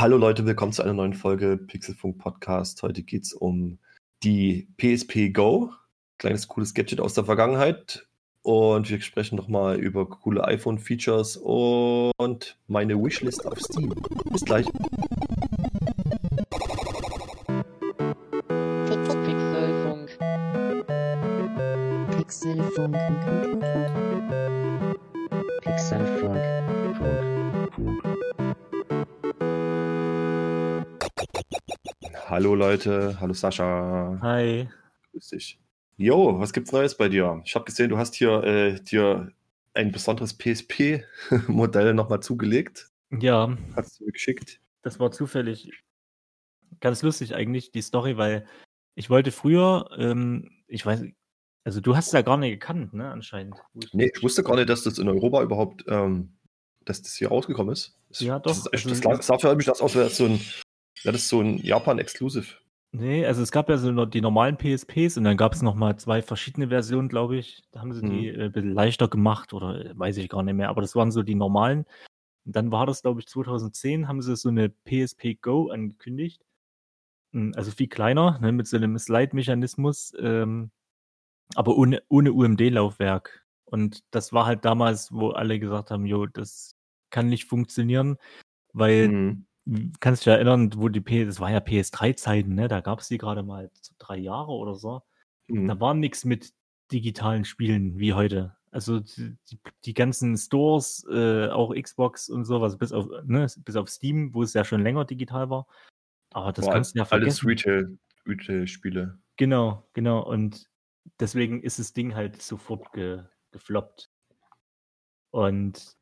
Hallo Leute, willkommen zu einer neuen Folge Pixelfunk Podcast. Heute geht es um die PSP Go, kleines cooles Gadget aus der Vergangenheit. Und wir sprechen nochmal über coole iPhone-Features und meine Wishlist auf Steam. Bis gleich. Pixelfunk. Pixelfunk. Hallo Leute, hallo Sascha. Hi. Grüß dich. Jo, was gibt's Neues bei dir? Ich habe gesehen, du hast hier äh, dir ein besonderes PSP-Modell nochmal zugelegt. Ja, Hast du mir geschickt? das war zufällig ganz lustig eigentlich, die Story, weil ich wollte früher, ähm, ich weiß, also du hast es ja gar nicht gekannt, ne, anscheinend. Nee, ich wusste gar nicht, dass das in Europa überhaupt, ähm, dass das hier rausgekommen ist. Das, Ja, Das, doch, ist echt, also- das sah für mich das aus, wäre das so ein, wäre das so ein Japan-Exclusive. Nee, also es gab ja so die normalen PSPs und dann gab es nochmal zwei verschiedene Versionen, glaube ich. Da haben sie die äh, ein bisschen leichter gemacht oder äh, weiß ich gar nicht mehr, aber das waren so die normalen. Und dann war das, glaube ich, 2010 haben sie so eine PSP Go angekündigt. Mm, Also viel kleiner, ne, mit so einem Slide-Mechanismus, ähm, aber ohne, ohne UMD-Laufwerk. Und das war halt damals, wo alle gesagt haben, jo, das kann nicht funktionieren, weil Mhm. Kannst dich erinnern, wo die P das war ja PS3-Zeiten, ne? Da gab es die gerade mal drei Jahre oder so. Mhm. Da war nichts mit digitalen Spielen wie heute. Also die, die, ganzen Stores, äh, auch Xbox und sowas, bis auf, ne, bis auf Steam, wo es ja schon länger digital war. Aber das War kannst du ja alles vergessen. Retail, Retail-Spiele. Genau, genau. Und deswegen ist das Ding halt sofort ge, gefloppt. Und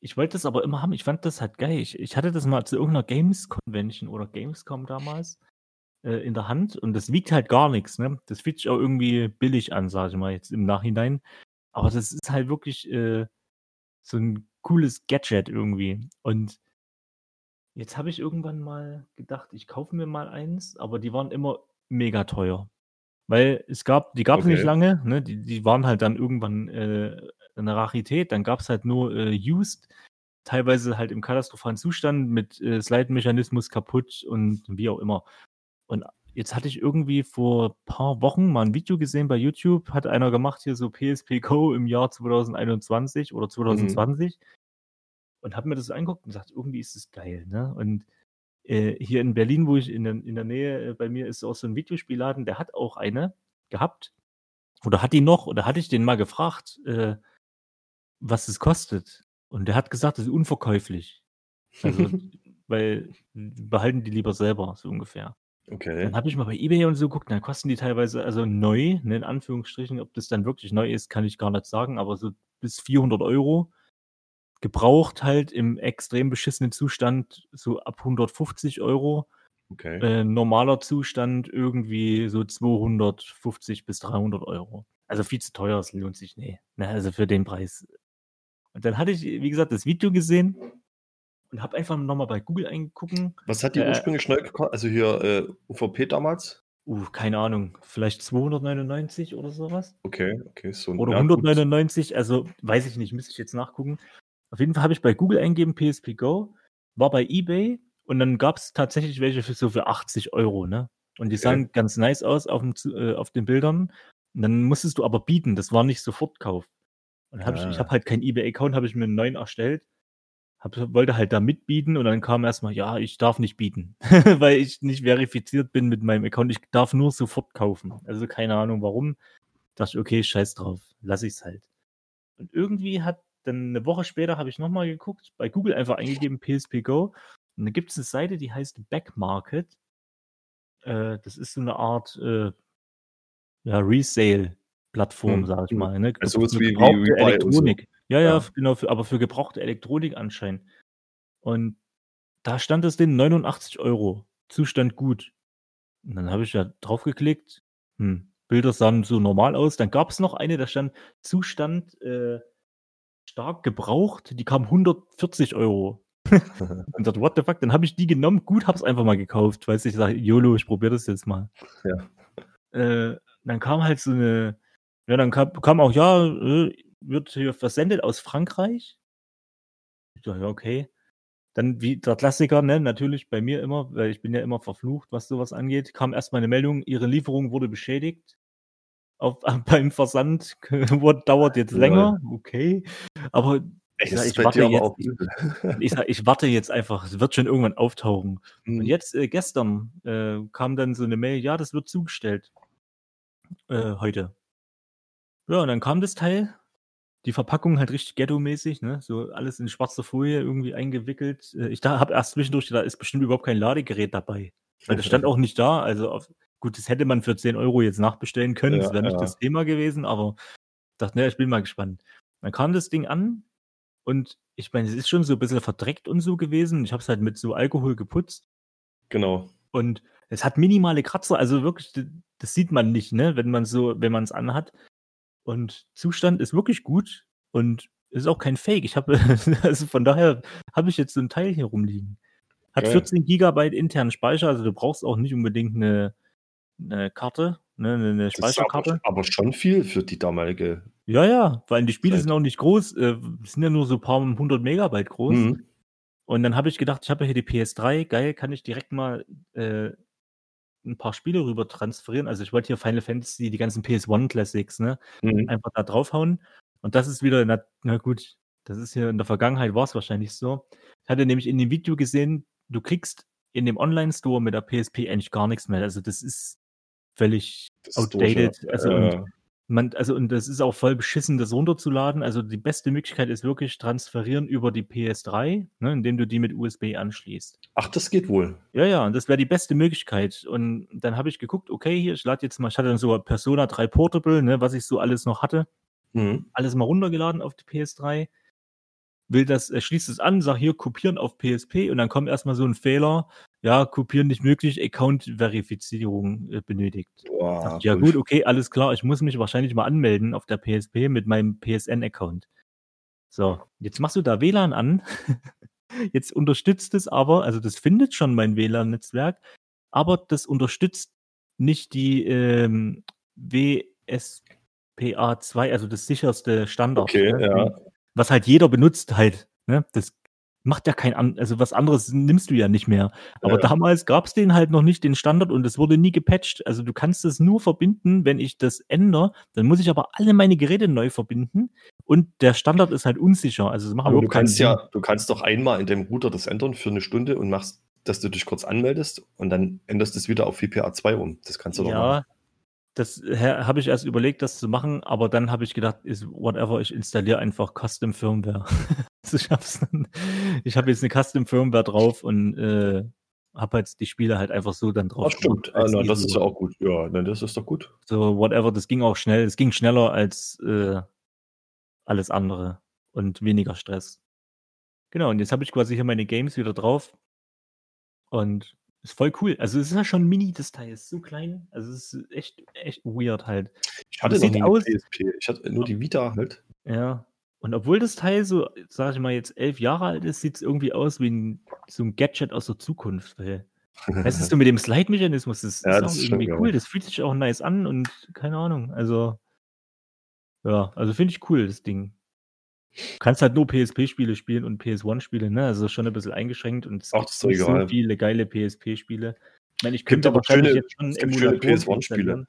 ich wollte das aber immer haben. Ich fand das halt geil. Ich, ich hatte das mal zu irgendeiner Games Convention oder Gamescom damals äh, in der Hand und das wiegt halt gar nichts. Ne? Das fühlt sich auch irgendwie billig an, sage ich mal jetzt im Nachhinein. Aber das ist halt wirklich äh, so ein cooles Gadget irgendwie. Und jetzt habe ich irgendwann mal gedacht, ich kaufe mir mal eins, aber die waren immer mega teuer. Weil es gab, die gab es nicht Okay. lange, ne? die, die waren halt dann irgendwann äh, eine Rarität, dann gab es halt nur äh, used, teilweise halt im katastrophalen Zustand mit äh, Slide-Mechanismus kaputt und wie auch immer. Und jetzt hatte ich irgendwie vor ein paar Wochen mal ein Video gesehen bei YouTube, hat einer gemacht hier so PSP Go im Jahr 2021 oder 2020 und habe mir das angeguckt und gesagt, irgendwie ist es geil, ne? Und hier in Berlin, wo ich in der, in der Nähe äh, bei mir ist auch so ein Videospielladen, der hat auch eine gehabt. Oder hat die noch? Oder hatte ich den mal gefragt, äh, was es kostet? Und der hat gesagt, das ist unverkäuflich. Also, weil behalten die lieber selber, so ungefähr. Okay. Dann habe ich mal bei eBay und so geguckt, dann kosten die teilweise, also neu, ne, in Anführungsstrichen, ob das dann wirklich neu ist, kann ich gar nicht sagen, aber so bis 400 Euro. Gebraucht halt im extrem beschissenen Zustand so ab 150 Euro. Okay. Äh, normaler Zustand irgendwie so 250 bis 300 Euro. Also viel zu teuer, es lohnt sich nee. Ne, also für den Preis. Und dann hatte ich, wie gesagt, das Video gesehen und habe einfach nochmal bei Google eingucken. Was hat die äh, ursprünglich neu gekostet? Also hier äh, UVP damals? Uh, keine Ahnung, vielleicht 299 oder sowas. Okay, okay. So Oder ja, gut. 199, also weiß ich nicht, müsste ich jetzt nachgucken. Auf jeden Fall habe ich bei Google eingegeben PSP Go, war bei eBay und dann gab es tatsächlich welche für so für 80 Euro, ne? Und die Okay. sahen ganz nice aus auf, dem, äh, auf den Bildern. Und dann musstest du aber bieten, das war nicht Sofortkauf. Und hab ich, ich Ah. habe halt keinen eBay-Account, habe ich mir einen neuen erstellt, hab, wollte halt da mitbieten und dann kam erstmal, ja, ich darf nicht bieten, weil ich nicht verifiziert bin mit meinem Account. Ich darf nur sofort kaufen. Also keine Ahnung warum. Dachte ich, okay, scheiß drauf, lass ich's halt. Und irgendwie hat dann eine Woche später habe ich nochmal geguckt, bei Google einfach eingegeben PSP Go. Und da gibt es eine Seite, die heißt Backmarket. Äh, das ist so eine Art äh, ja, Resale-Plattform, Hm, sag ich hm. mal. Ne? Also Für wie- wie gebrauchte und so. Elektronik. Ja, ja, Ja. f- genau, für, aber für gebrauchte Elektronik anscheinend. Und da stand es den 89 Euro. Zustand gut. Und dann habe ich ja draufgeklickt. Hm, Bilder sahen so normal aus. Dann gab es noch eine, da stand Zustand äh, stark gebraucht. Die kam 140 Euro. Und dachte, what the fuck? Dann habe ich die genommen. Gut, habe es einfach mal gekauft, weil ich sage, YOLO, ich probiere das jetzt mal. Ja. Äh, dann kam halt so eine, ja, dann kam, kam auch, ja, äh, wird hier versendet aus Frankreich. Ich dachte, ja, okay. Dann wie der Klassiker, ne, natürlich bei mir immer, weil ich bin ja immer verflucht, was sowas angeht, kam erstmal eine Meldung, Ihre Lieferung wurde beschädigt. Auf, beim Versand dauert jetzt länger, okay. Aber ich, sag, ich warte jetzt, ich, sag, ich warte jetzt einfach, es wird schon irgendwann auftauchen. Mhm. Und jetzt äh, gestern äh, kam dann so eine Mail, ja, das wird zugestellt. Äh, heute. Ja, und dann kam das Teil. Die Verpackung halt richtig ghetto-mäßig, ne? So alles in schwarzer Folie irgendwie eingewickelt. Äh, ich habe erst zwischendurch, da ist bestimmt überhaupt kein Ladegerät dabei. Weil das stand auch nicht da. Also auf, gut, das hätte man für 10 Euro jetzt nachbestellen können. Ja, das wäre nicht ja. das Thema gewesen, aber ich dachte, ne, ich bin mal gespannt. Dann kam das Ding an und ich meine, es ist schon so ein bisschen verdreckt und so gewesen. Ich habe es halt mit so Alkohol geputzt. Genau. Und es hat minimale Kratzer, also wirklich, das sieht man nicht, ne, wenn man so, wenn man es anhat. Und Zustand ist wirklich gut und ist auch kein Fake. Ich habe, also von daher habe ich jetzt so ein Teil hier rumliegen. Hat okay. 14 Gigabyte internen Speicher, also du brauchst auch nicht unbedingt eine, eine Karte, ne, eine Speicherkarte. Aber, aber, schon viel für die damalige. Ja, ja, weil die Spiele Zeit. sind auch nicht groß, äh, sind ja nur so ein paar hundert Megabyte groß. Mhm. Und dann habe ich gedacht, ich habe ja hier die PS3, geil, kann ich direkt mal äh, ein paar Spiele rüber transferieren. Also ich wollte hier Final Fantasy, die ganzen PS1 Classics, ne, mhm. einfach da draufhauen. Und das ist wieder, na, na gut, das ist hier in der Vergangenheit war es wahrscheinlich so. Ich hatte nämlich in dem Video gesehen, du kriegst in dem Online-Store mit der PSP eigentlich gar nichts mehr. Also das ist völlig outdated. Also, äh, man, also, und das ist auch voll beschissen, das runterzuladen. Also die beste Möglichkeit ist wirklich transferieren über die PS3, ne, indem du die mit USB anschließt. Ach, das geht wohl. Ja, ja, und das wäre die beste Möglichkeit. Und dann habe ich geguckt, okay, hier, ich lade jetzt mal, ich hatte dann so Persona 3 Portable, ne, was ich so alles noch hatte. Mhm. Alles mal runtergeladen auf die PS3. Will das, schließt es an, sag hier kopieren auf PSP und dann kommt erstmal so ein Fehler, ja, kopieren nicht möglich, Account-Verifizierung äh, benötigt. Boah, ja, gut, okay, alles klar, ich muss mich wahrscheinlich mal anmelden auf der PSP mit meinem PSN-Account. So, jetzt machst du da WLAN an. jetzt unterstützt es aber, also das findet schon mein WLAN-Netzwerk, aber das unterstützt nicht die ähm, WSPA2, also das sicherste Standard. Okay, ne? ja. Was halt jeder benutzt halt. Ne? Das macht ja kein an, also was anderes nimmst du ja nicht mehr. Aber ja. damals gab es den halt noch nicht, den Standard, und es wurde nie gepatcht. Also du kannst es nur verbinden, wenn ich das ändere, dann muss ich aber alle meine Geräte neu verbinden und der Standard ist halt unsicher. Also das macht aber du kannst ja, du kannst doch einmal in dem Router das ändern für eine Stunde und machst, dass du dich kurz anmeldest und dann änderst du es wieder auf VPA2 um. Das kannst du ja, doch machen. Das habe ich erst überlegt, das zu machen, aber dann habe ich gedacht, ist whatever, ich installiere einfach Custom Firmware. also ich habe hab jetzt eine Custom Firmware drauf und äh, habe jetzt die Spiele halt einfach so dann drauf. Ach, stimmt, ah, na, das ist ja auch gut. Ja, na, das ist doch gut. So, whatever, das ging auch schnell. Es ging schneller als äh, alles andere und weniger Stress. Genau, und jetzt habe ich quasi hier meine Games wieder drauf. Und ist voll cool. Also es ist ja schon mini, das Teil ist so klein. Also es ist echt, echt weird halt. Ich hatte nie aus, PSP. Ich hatte nur die Vita halt. Ja. Und obwohl das Teil so, sag ich mal, jetzt elf Jahre alt ist, sieht es irgendwie aus wie ein, so ein Gadget aus der Zukunft. Weil, weißt du, so mit dem Slide-Mechanismus, das ja, ist das auch ist irgendwie cool. Das fühlt sich auch nice an und keine Ahnung. Also, ja, also finde ich cool, das Ding. Du kannst halt nur PSP-Spiele spielen und PS1-Spiele, ne? Also schon ein bisschen eingeschränkt und es Ach, gibt nicht so viele geile PSP-Spiele. Ich meine, ich könnte aber schöne, jetzt schon schöne PS1-Spiele.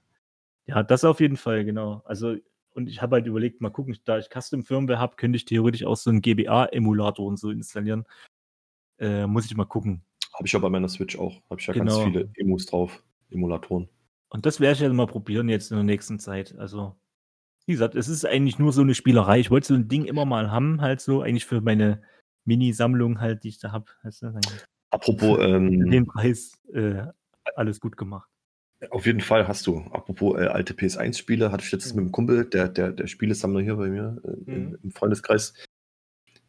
Ja, das auf jeden Fall, genau. Also, und ich habe halt überlegt, mal gucken, da ich Custom Firmware habe, könnte ich theoretisch auch so einen GBA-Emulator und so installieren. Äh, muss ich mal gucken. Habe ich ja bei meiner Switch auch. Habe ich ja genau. ganz viele Emus drauf, Emulatoren. Und das werde ich ja mal probieren jetzt in der nächsten Zeit. Also, wie gesagt, es ist eigentlich nur so eine Spielerei. Ich wollte so ein Ding immer mal haben, halt so, eigentlich für meine Mini-Sammlung halt, die ich da habe. Weißt du, Apropos ähm, den Preis äh, alles gut gemacht. Auf jeden Fall hast du. Apropos äh, alte PS1-Spiele, hatte ich jetzt mhm. mit dem Kumpel, der, der, der Spielesammler hier bei mir äh, mhm. im Freundeskreis.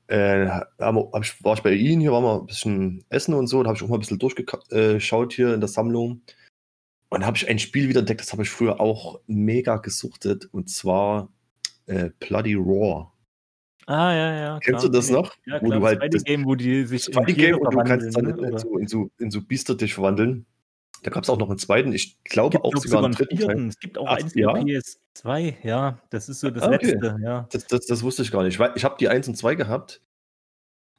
Äh, hab ich, war ich bei ihm, hier waren wir ein bisschen essen und so, da habe ich auch mal ein bisschen durchgeschaut hier in der Sammlung. Und habe ich ein Spiel wieder entdeckt, das habe ich früher auch mega gesuchtet, und zwar äh, Bloody Raw. Ah, ja, ja. Kennst klar. du das noch? Ja, wo klar, du halt das Game, wo die sich das in Game und du kannst dann ne? in, so, in, so, in so Biester dich verwandeln. Da gab es auch noch einen zweiten, ich glaube auch sogar einen dritten Teil. Es gibt auch Ach, eins ja? PS2, ja, das ist so das ah, okay. letzte, ja. Das, das, das, wusste ich gar nicht. Ich, ich habe die 1 und 2 gehabt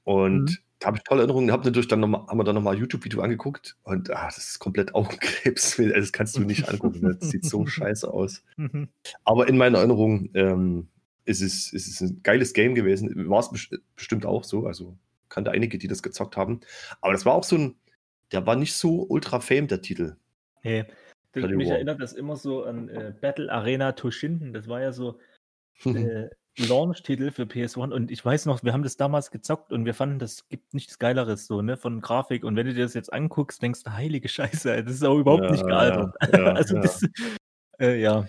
und mhm. Da habe ich tolle Erinnerungen. Hab natürlich dann noch mal, haben wir dann nochmal ein YouTube-Video angeguckt und ah, das ist komplett Augenkrebs. Das kannst du nicht angucken. ne? Das sieht so scheiße aus. Mhm. Aber in meiner Erinnerung ähm, ist, es, ist es ein geiles Game gewesen. War es best- bestimmt auch so. Also kannte einige, die das gezockt haben. Aber das war auch so ein, der war nicht so ultra fame, der Titel. Nee. Das, mich erinnert das immer so an äh, Battle Arena Toshinden. Das war ja so äh, Launch-Titel für PS1 und ich weiß noch, wir haben das damals gezockt und wir fanden, das gibt nichts Geileres so, ne, von Grafik und wenn du dir das jetzt anguckst, denkst du, heilige Scheiße, das ist auch überhaupt nicht Ja, gealtert. ja, also ja. das, äh, ja,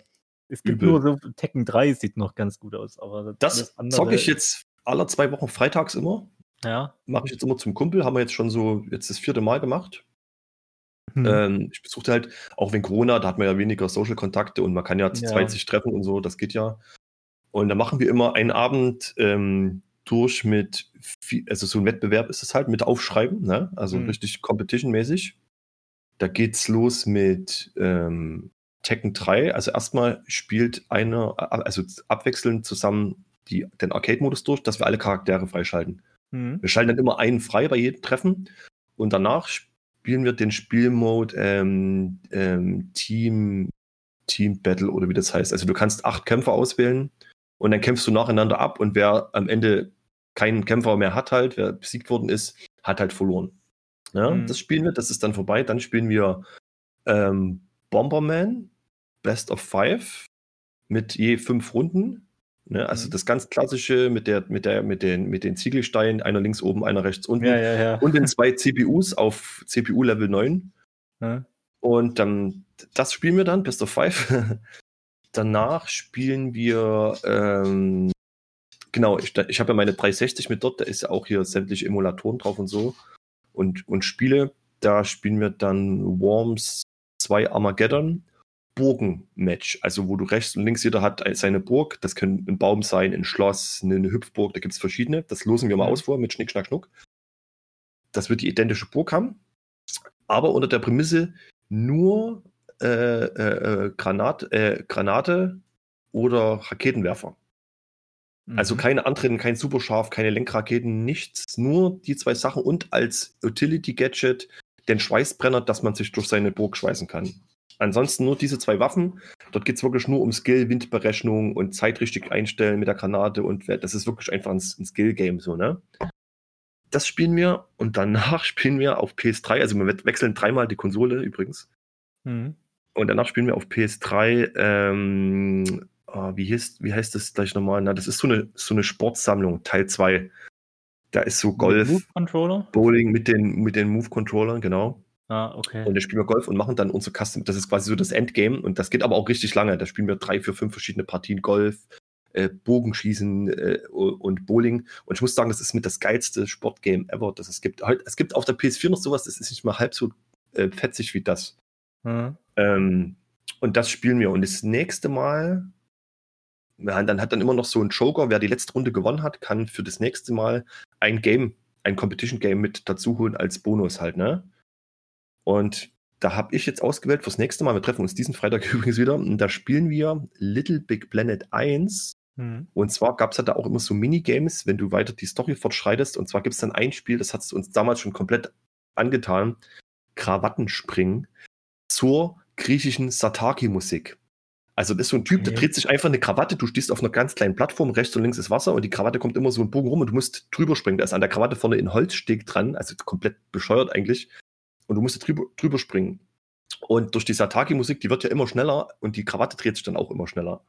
es gibt Übel. nur so, Tekken 3 sieht noch ganz gut aus, aber Das alles zocke ich jetzt alle zwei Wochen freitags immer. Ja. Mache ich jetzt immer zum Kumpel. Haben wir jetzt schon so jetzt das vierte Mal gemacht. Hm. Ähm, ich besuchte halt, auch wegen Corona, da hat man ja weniger Social-Kontakte und man kann ja zu Ja. zweit sich treffen und so, das geht ja. Und da machen wir immer einen Abend ähm, durch mit, vi- also so ein Wettbewerb ist es halt, mit Aufschreiben, ne? also Mhm. richtig Competition-mäßig. Da geht's los mit ähm, Tekken 3. Also erstmal spielt einer, also abwechselnd zusammen die, den Arcade-Modus durch, dass wir alle Charaktere freischalten. Hm. Wir schalten dann immer einen frei bei jedem Treffen und danach spielen wir den Spielmode ähm, ähm, Team, Team Battle oder wie das heißt. Also du kannst acht Kämpfer auswählen und dann kämpfst du nacheinander ab und wer am Ende keinen Kämpfer mehr hat halt, wer besiegt worden ist, hat halt verloren. Ja, Mhm. Das spielen wir, das ist dann vorbei. Dann spielen wir ähm, Bomberman, Best of Five mit je fünf Runden. Ne? Also Mhm. das ganz klassische mit der, mit der, mit den, mit den Ziegelsteinen, einer links oben, einer rechts unten Ja, ja, ja. und den zwei CPUs auf CPU Level 9. Ja. Und dann, das spielen wir dann, Best of Five. Danach spielen wir, ähm, genau, ich, ich habe ja meine 360 mit dort, da ist ja auch hier sämtliche Emulatoren drauf und so. Und, und Spiele, da spielen wir dann Worms 2 Armageddon Burgen-Match. Also wo du rechts und links jeder hat seine Burg. Das können ein Baum sein, ein Schloss, eine, Hüpfburg, da gibt es verschiedene. Das losen wir mal Mhm. aus vor mit Schnick, Schnack, Schnuck. Das wird die identische Burg haben. Aber unter der Prämisse nur äh, äh, äh, Granat, äh, Granate oder Raketenwerfer. Also Mhm. keine anderen, kein Superscharf, keine Lenkraketen, nichts. Nur die zwei Sachen und als Utility-Gadget den Schweißbrenner, dass man sich durch seine Burg schweißen kann. Ansonsten nur diese zwei Waffen. Dort geht es wirklich nur um Skill, Windberechnung und Zeit richtig einstellen mit der Granate und das ist wirklich einfach ein, ein Skill-Game so, ne? Das spielen wir und danach spielen wir auf PS3, also wir we- wechseln dreimal die Konsole übrigens. Mhm. Und danach spielen wir auf PS3, ähm, ah, wie, heißt, wie heißt das gleich nochmal? Na, das ist so eine, so eine Sportsammlung, Teil 2. Da ist so Golf, Move Controller? Bowling mit den, mit den Move-Controllern, genau. Ah, okay. Und da spielen wir Golf und machen dann unser Custom. Das ist quasi so das Endgame und das geht aber auch richtig lange. Da spielen wir drei, vier, fünf verschiedene Partien Golf, äh, Bogenschießen äh, und Bowling. Und ich muss sagen, das ist mit das geilste Sportgame ever, das es gibt. Halt, es gibt auf der PS4 noch sowas, das ist nicht mal halb so äh, fetzig wie das. Mhm. Ähm, und das spielen wir. Und das nächste Mal, ja, dann hat dann immer noch so ein Joker, wer die letzte Runde gewonnen hat, kann für das nächste Mal ein Game, ein Competition-Game mit dazu holen als Bonus halt, ne? Und da habe ich jetzt ausgewählt fürs nächste Mal. Wir treffen uns diesen Freitag übrigens wieder. Und da spielen wir Little Big Planet 1. Mhm. Und zwar gab es ja da auch immer so Minigames, wenn du weiter die Story fortschreitest. Und zwar gibt es dann ein Spiel, das hat es uns damals schon komplett angetan. Krawattenspringen zur griechischen Sataki-Musik. Also das ist so ein Typ, der dreht sich einfach eine Krawatte, du stehst auf einer ganz kleinen Plattform, rechts und links ist Wasser und die Krawatte kommt immer so einen Bogen rum und du musst drüber springen. Da ist an der Krawatte vorne ein Holzsteg dran, also komplett bescheuert eigentlich. Und du musst drüber, drüber springen. Und durch die Sataki-Musik, die wird ja immer schneller und die Krawatte dreht sich dann auch immer schneller.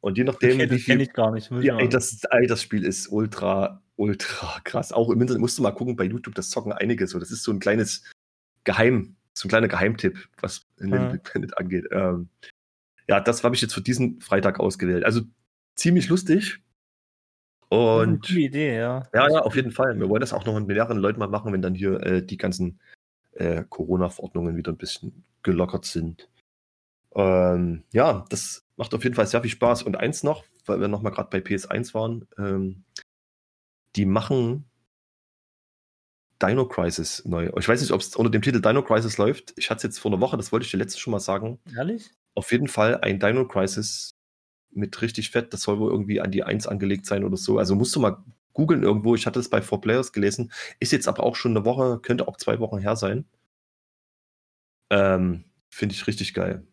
Und je nachdem, Okay, wie viel ich gar nicht. Ja, ey, das, ey, das Spiel ist ultra, ultra krass. Auch im Internet musst du mal gucken, bei YouTube, das zocken einige so. Das ist so ein kleines Geheim, so ein kleiner Geheimtipp, was Little Ja. Big Planet angeht. Ähm, ja, das habe ich jetzt für diesen Freitag ausgewählt. Also ziemlich lustig. Und gute Idee, ja. ja, ja, auf jeden Fall. Wir wollen das auch noch mit mehreren Leuten mal machen, wenn dann hier äh, die ganzen äh, Corona-Verordnungen wieder ein bisschen gelockert sind. Ähm, ja, das macht auf jeden Fall sehr viel Spaß. Und eins noch, weil wir nochmal gerade bei PS1 waren, ähm, die machen Dino Crisis neu. Ich weiß nicht, ob es unter dem Titel Dino Crisis läuft. Ich hatte es jetzt vor einer Woche, das wollte ich dir letztes schon mal sagen. Ehrlich? Auf jeden Fall ein Dino Crisis mit richtig fett. Das soll wohl irgendwie an die 1 angelegt sein oder so. Also musst du mal googeln irgendwo. Ich hatte es bei 4Players gelesen. Ist jetzt aber auch schon eine Woche, könnte auch zwei Wochen her sein. Ähm, Finde ich richtig geil.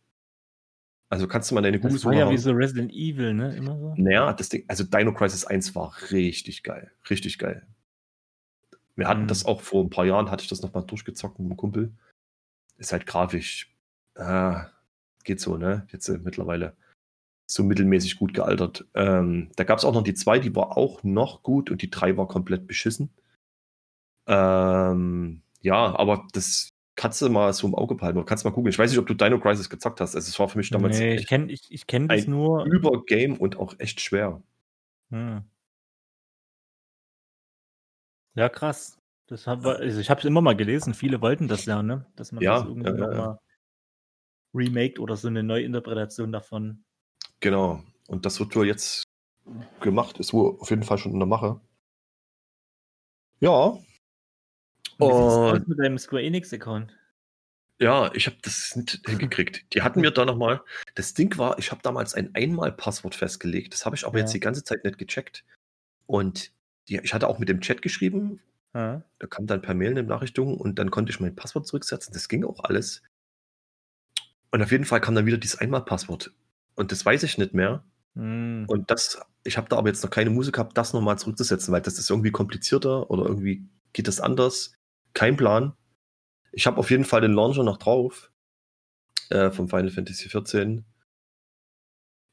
Also kannst du mal deine Das Googles war ja wie so Resident Evil, ne? Immer so. Naja, das Ding, also Dino Crisis 1 war richtig geil. Richtig geil. Wir hatten Mhm. das auch vor ein paar Jahren, hatte ich das nochmal durchgezockt mit einem Kumpel. Ist halt grafisch, ah, geht so, ne? Jetzt äh, mittlerweile so mittelmäßig gut gealtert. Ähm, da gab es auch noch die 2, die war auch noch gut und die 3 war komplett beschissen. Ähm, ja, aber das kannst du mal so im Auge behalten. oder Kannst mal gucken. Ich weiß nicht, ob du Dino Crisis gezockt hast. Also es war für mich damals nee, ich kenne ich, ich kenn das ein nur. Übergame und auch echt schwer. Hm. Ja, krass. Das hab, also ich habe es immer mal gelesen, viele wollten das ja, ne? Dass man Ja, das irgendwie ja, ja, ja. nochmal remaked oder so eine Neuinterpretation davon. Genau. Und das wird wohl jetzt gemacht, ist wohl auf jeden Fall schon in der Mache. Ja. Und wie mit deinem Square Enix-Account? Ja, ich habe das nicht hingekriegt. Die hatten mir da nochmal. Das Ding war, ich habe damals ein Einmal-Passwort festgelegt. Das habe ich aber Ja. jetzt die ganze Zeit nicht gecheckt. Und die, ich hatte auch mit dem Chat geschrieben. Ja. Da kam dann per Mail eine Benachrichtigung und dann konnte ich mein Passwort zurücksetzen. Das ging auch alles. Und auf jeden Fall kam dann wieder dieses Einmal-Passwort. Und das weiß ich nicht mehr. Hm. Und das, ich habe da aber jetzt noch keine Musik gehabt, das nochmal zurückzusetzen, weil das ist irgendwie komplizierter oder irgendwie geht das anders. Kein Plan. Ich habe auf jeden Fall den Launcher noch drauf. Äh, vom Final Fantasy 14.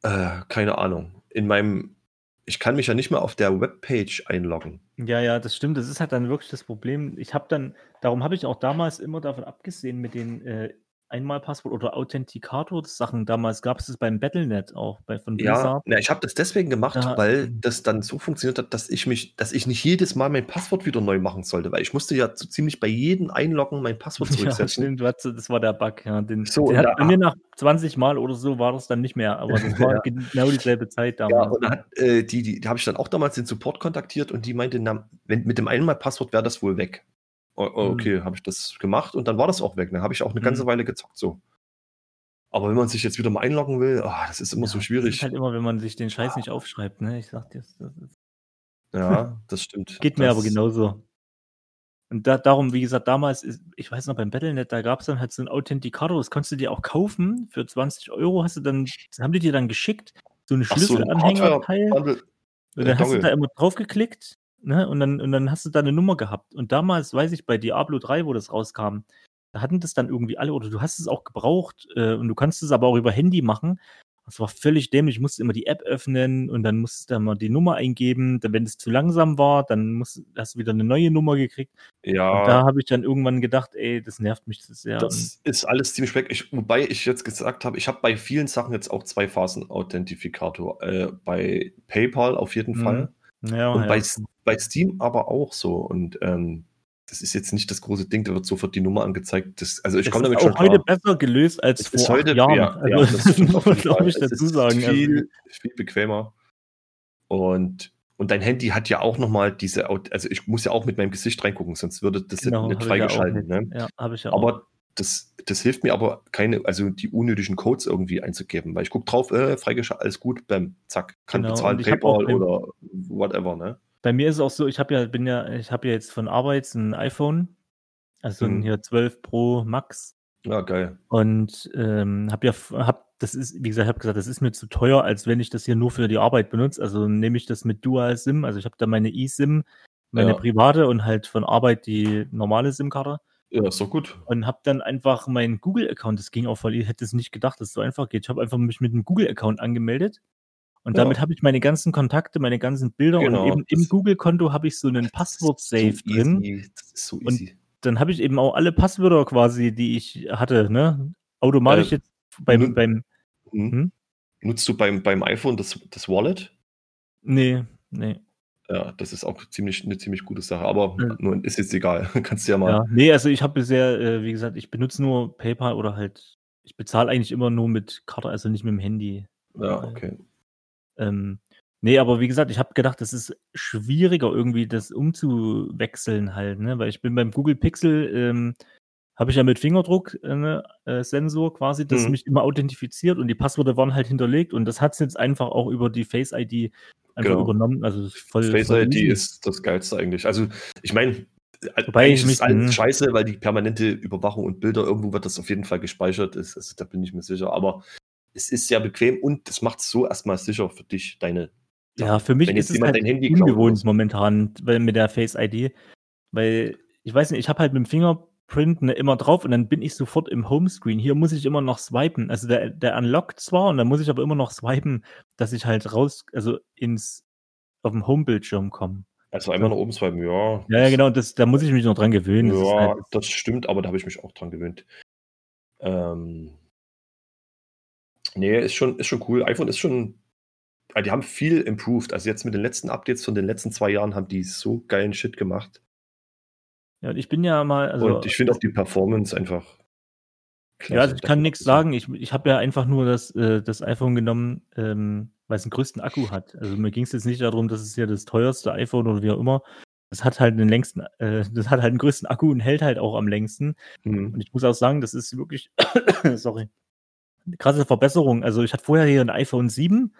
Äh, keine Ahnung. In meinem, ich kann mich ja nicht mehr auf der Webpage einloggen. Ja, ja, das stimmt. Das ist halt dann wirklich das Problem. Ich habe dann, darum habe ich auch damals immer davon abgesehen mit den äh, Einmalpasswort oder Authentikator-Sachen. Damals gab es es beim Battlenet auch, bei von Ja, Blizzard. na, ich habe das deswegen gemacht, Da- weil das dann so funktioniert hat, dass ich mich, dass ich nicht jedes Mal mein Passwort wieder neu machen sollte, weil ich musste ja so ziemlich bei jedem Einloggen mein Passwort Ja, zurücksetzen. stimmt, du hast- das war der Bug. Ja. Den, So, den hat bei mir nach 20 Mal oder so war das dann nicht mehr, aber das war Ja. genau dieselbe Zeit Ja, damals. und dann hat, äh, die, die, die habe ich dann auch damals den Support kontaktiert und die meinte, na, wenn, mit dem Einmal-Passwort wäre das wohl weg. O- o- Hm. Okay, habe ich das gemacht und dann war das auch weg. Dann habe ich auch eine ganze Hm. Weile gezockt so. Aber wenn man sich jetzt wieder mal einloggen will, ah, das ist immer Ja, so Das schwierig. ist halt immer, wenn man sich den Scheiß nicht aufschreibt, ne? Ich sag dir, das, das ist ja, das stimmt. Geht mir das, aber genauso. Und da, darum, wie gesagt, damals, ist, ich weiß noch, beim Battlenet, da gab es dann halt so ein Authentikator, das konntest du dir auch kaufen. Für 20 Euro hast du dann, das haben die dir dann geschickt, so eine Ach so, ein Schlüsselanhängerteil. Und dann hast du Dongle. da immer drauf geklickt, ne? Und dann, und dann hast du da eine Nummer gehabt. Und damals, weiß ich, bei Diablo 3, wo das rauskam, da hatten das dann irgendwie alle, oder du hast es auch gebraucht, äh, und du kannst es aber auch über Handy machen. Das war völlig dämlich. Ich musste immer die App öffnen und dann musstest du da mal die Nummer eingeben. Dann, wenn es zu langsam war, dann musst, hast du wieder eine neue Nummer gekriegt. Und da Ja, habe ich dann irgendwann gedacht, ey, das nervt mich zu sehr. das ist alles ziemlich weg. Ich, wobei ich jetzt gesagt habe, ich habe bei vielen Sachen jetzt auch zwei Phasen Authentifikator. Äh, bei PayPal auf jeden Mhm. Fall. Und, ja, Und ja. bei, bei Steam aber auch so. Und ähm, das ist jetzt nicht das große Ding, da wird sofort die Nummer angezeigt. Das, also ich komme ist damit schon auch heute klar. besser gelöst als vor heute Jahren. ja, also, ja, das, muss jeden glaube ich dazu sagen. Also, Viel, viel bequemer. Und, und dein Handy hat ja auch nochmal diese, also ich muss ja auch mit meinem Gesicht reingucken, sonst würde das genau, nicht ich ja ne? Ja, habe ich ja auch. Das, das hilft mir aber keine, also die unnötigen Codes irgendwie einzugeben, weil ich gucke drauf, äh, freigeschaltet, alles gut, bam, zack, kann Genau, bezahlen, PayPal oder whatever, ne? Bei mir ist es auch so, ich habe ja, bin ja, ich habe ja jetzt von Arbeit ein iPhone, also ein Mhm. hier 12 Pro Max Ja, geil. und ähm, habe ja, hab, das ist, wie gesagt, ich habe gesagt, das ist mir zu teuer, als wenn ich das hier nur für die Arbeit benutze. Also nehme ich das mit Dual SIM, also ich habe da meine eSIM, meine Ja. private und halt von Arbeit die normale SIM-Karte Ja, ist doch gut. und habe dann einfach meinen Google-Account, das ging auch voll, ich hätte es nicht gedacht, dass es so einfach geht. Ich habe einfach mich mit einem Google-Account angemeldet und Ja. damit habe ich meine ganzen Kontakte, meine ganzen Bilder Genau, und eben im Google-Konto habe ich so einen Passwort-Safe so drin. Das ist so Und easy. Dann habe ich eben auch alle Passwörter quasi, die ich hatte, ne? Automatisch Äh, jetzt beim, beim, Hm? hm? Nutzt du beim, beim iPhone das, das Wallet? nee, nee. Ja, das ist auch ziemlich, eine ziemlich gute Sache, aber Ja. nur ist jetzt egal. Kannst du ja mal. Ja, nee, also ich habe bisher, äh, wie gesagt, ich benutze nur PayPal oder halt, ich bezahle eigentlich immer nur mit Karte, also nicht mit dem Handy. Ja, okay. Ähm, nee, aber wie gesagt, ich habe gedacht, das ist schwieriger irgendwie, das umzuwechseln halt, ne? Weil ich bin beim Google Pixel, ähm, habe ich ja mit Fingerdruck äh, ne, äh, Sensor quasi, das Mhm. mich immer authentifiziert und die Passwörter waren halt hinterlegt und das hat es jetzt einfach auch über die Face ID einfach Genau. übernommen. Also das ist voll, Face voll ID ist das Geilste eigentlich. Also, ich meine, Wobei eigentlich ich ist mich- alles mhm. scheiße, weil die permanente Überwachung und Bilder, irgendwo wird das auf jeden Fall gespeichert. Ist, also, da bin ich mir sicher. Aber es ist sehr bequem und es macht es so erstmal sicher für dich, deine. Ja, für mich ist es halt ungewohnt momentan weil mit der Face ID, weil ich weiß nicht, ich habe halt mit dem Fingerprint ne, immer drauf und dann bin ich sofort im Homescreen. Hier muss ich immer noch swipen. Also der, der unlockt zwar und dann muss ich aber immer noch swipen, dass ich halt raus, also ins auf dem Homebildschirm komme. Also einmal nach oben swipen, ja. Ja, ja, genau, das, da muss ich mich noch dran gewöhnen. Das Ja, halt, das stimmt, aber da habe ich mich auch dran gewöhnt. Ähm, nee, ist schon, ist schon cool. iPhone ist schon. ah, Die haben viel improved. Also jetzt mit den letzten Updates von den letzten zwei Jahren haben die so geilen Shit gemacht. Ja, und ich bin ja mal, also Und ich finde auch die Performance einfach. klasse. Ja, also ich kann nichts sagen. Ich, ich habe ja einfach nur das, äh, das iPhone genommen, ähm, weil es den größten Akku hat. Also mir ging es jetzt nicht darum, dass es hier das teuerste iPhone oder wie auch immer. Das hat halt den längsten, äh, das hat halt den größten Akku und hält halt auch am längsten. Hm. Und ich muss auch sagen, das ist wirklich, sorry, eine krasse Verbesserung. Also ich hatte vorher hier ein iPhone 7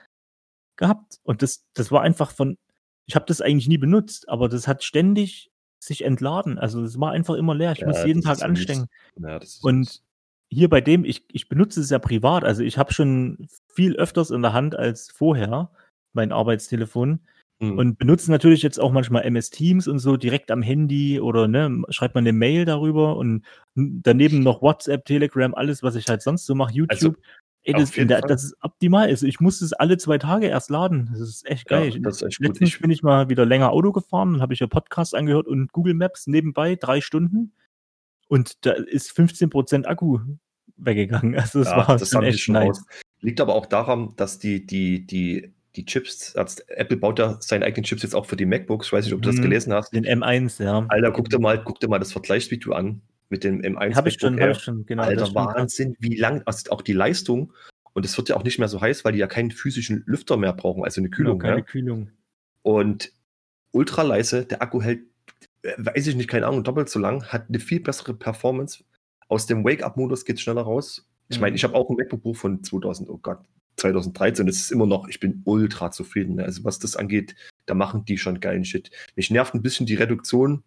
gehabt und das, das war einfach von, ich habe das eigentlich nie benutzt, aber das hat ständig sich entladen. Also es war einfach immer leer. Ich Ja, muss jeden Tag anstecken. Ja, Und hier bei dem, ich, ich benutze es ja privat, also ich habe schon viel öfters in der Hand als vorher mein Arbeitstelefon Hm. und benutze natürlich jetzt auch manchmal MS Teams und so direkt am Handy oder ne, schreibt man eine Mail darüber und daneben noch WhatsApp, Telegram, alles, was ich halt sonst so mache, YouTube. Ey, das, Fall. das ist optimal. Also ich muss es alle zwei Tage erst laden. Das ist echt ja, geil. Das ist echt gut. Letztens Ich, bin ich mal wieder länger Auto gefahren und habe ich ja Podcast angehört und Google Maps nebenbei drei Stunden und da ist 15% Akku weggegangen. Also das ja, war das schon echt schon nice. raus. Liegt aber auch daran, dass die, die, die, die Chips, also Apple baut ja seine eigenen Chips jetzt auch für die MacBooks. Ich weiß nicht, ob du das Mhm. gelesen hast. Den M1, ja. Alter, guck dir mal, guck dir mal das Vergleichsvideo an mit dem M1 Habe ich schon, habe ich schon, genau. Alter. Wahnsinn, wie lang, also auch die Leistung. Und es wird ja auch nicht mehr so heiß, weil die ja keinen physischen Lüfter mehr brauchen, also eine Kühlung. Genau, keine ja? Kühlung. Und ultra leise, der Akku hält, äh, weiß ich nicht, keine Ahnung, doppelt so lang, hat eine viel bessere Performance. Aus dem Wake-up-Modus geht schneller raus. Ich meine, Mhm. ich habe auch ein MacBook von 2000, oh Gott, 2013. Das ist immer noch, ich bin ultra zufrieden. ne? Also was das angeht, da machen die schon geilen Shit. Mich nervt ein bisschen die Reduktion,